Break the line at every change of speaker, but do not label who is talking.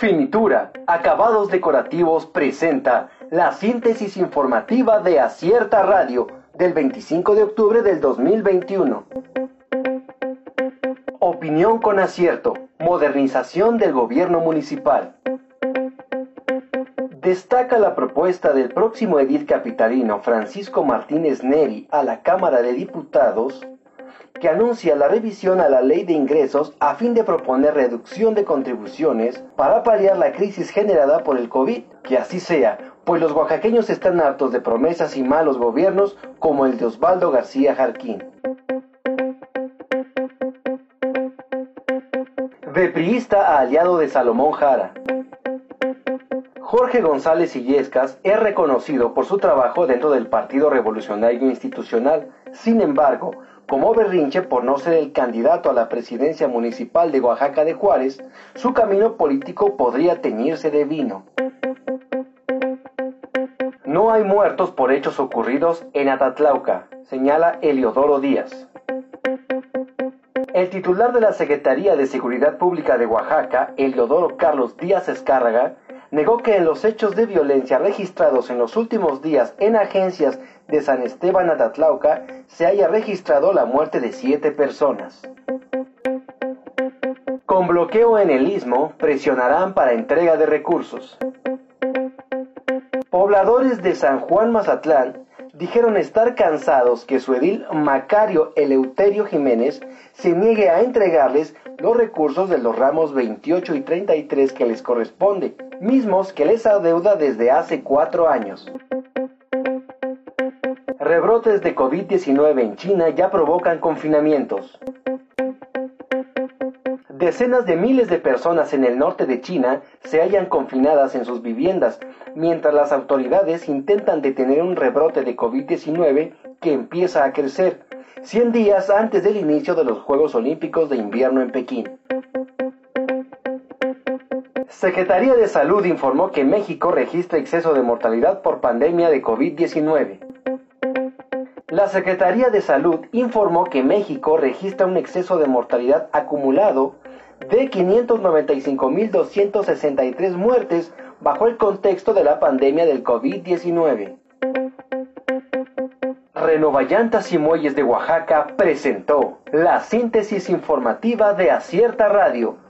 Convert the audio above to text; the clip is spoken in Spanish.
Finitura, acabados decorativos presenta la síntesis informativa de Acierta Radio del 25 de octubre del 2021. Opinión con acierto, modernización del gobierno municipal. Destaca la propuesta del próximo edil capitalino Francisco Martínez Neri a la Cámara de Diputados que anuncia la revisión a la ley de ingresos a fin de proponer reducción de contribuciones para paliar la crisis generada por el COVID. Que así sea, pues los oaxaqueños están hartos de promesas y malos gobiernos como el de Osvaldo García Jarquín. De priista a aliado de Salomón Jara. Jorge González Illescas es reconocido por su trabajo dentro del Partido Revolucionario Institucional. Sin embargo, como berrinche por no ser el candidato a la presidencia municipal de Oaxaca de Juárez, su camino político podría teñirse de vino. No hay muertos por hechos ocurridos en Atatlauca, señala Eliodoro Díaz. El titular de la Secretaría de Seguridad Pública de Oaxaca, Eliodoro Carlos Díaz Escárraga, negó que en los hechos de violencia registrados en los últimos días en agencias de San Esteban Atatlauca se haya registrado la muerte de siete personas. Con bloqueo en el istmo, presionarán para entrega de recursos. Pobladores de San Juan Mazatlán dijeron estar cansados que su edil Macario Eleuterio Jiménez se niegue a entregarles los recursos de los ramos 28 y 33 que les corresponde, mismos que les adeuda desde hace cuatro años. Rebrotes de COVID-19 en China ya provocan confinamientos. Decenas de miles de personas en el norte de China se hallan confinadas en sus viviendas, mientras las autoridades intentan detener un rebrote de COVID-19 que empieza a crecer, 100 días antes del inicio de los Juegos Olímpicos de Invierno en Pekín. Secretaría de Salud informó que México registra exceso de mortalidad por pandemia de COVID-19. La Secretaría de Salud informó que México registra un exceso de mortalidad acumulado de 595.263 muertes bajo el contexto de la pandemia del COVID-19. Renovallantas y Muelles de Oaxaca presentó la síntesis informativa de Acierta Radio.